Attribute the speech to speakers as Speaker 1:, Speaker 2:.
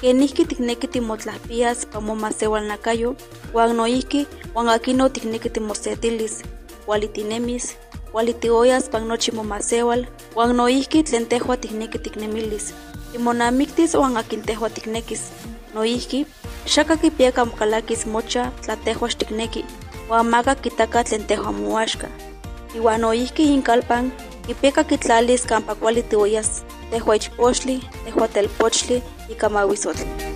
Speaker 1: kenihki tikneki timotlahpias pamomasiual nakayo, uan noihki uan akino tikneki timosetilis, kualitinemis, kualitioyas pan nochi momasewal, uan noihki tlen tehua tikneki tiknemilis, timonamiktis uan akin tehua tiknekis, noihki xaka kipiaka mokalakis mocha tlatehuax tikneki, uan maka kitaka tlen tehua moaxka. Iwan noihki inkalpan kipiaka kitlalis kampa kuali tiuyas tehua ichpochtli, tehua telpochtli y kamawisotl.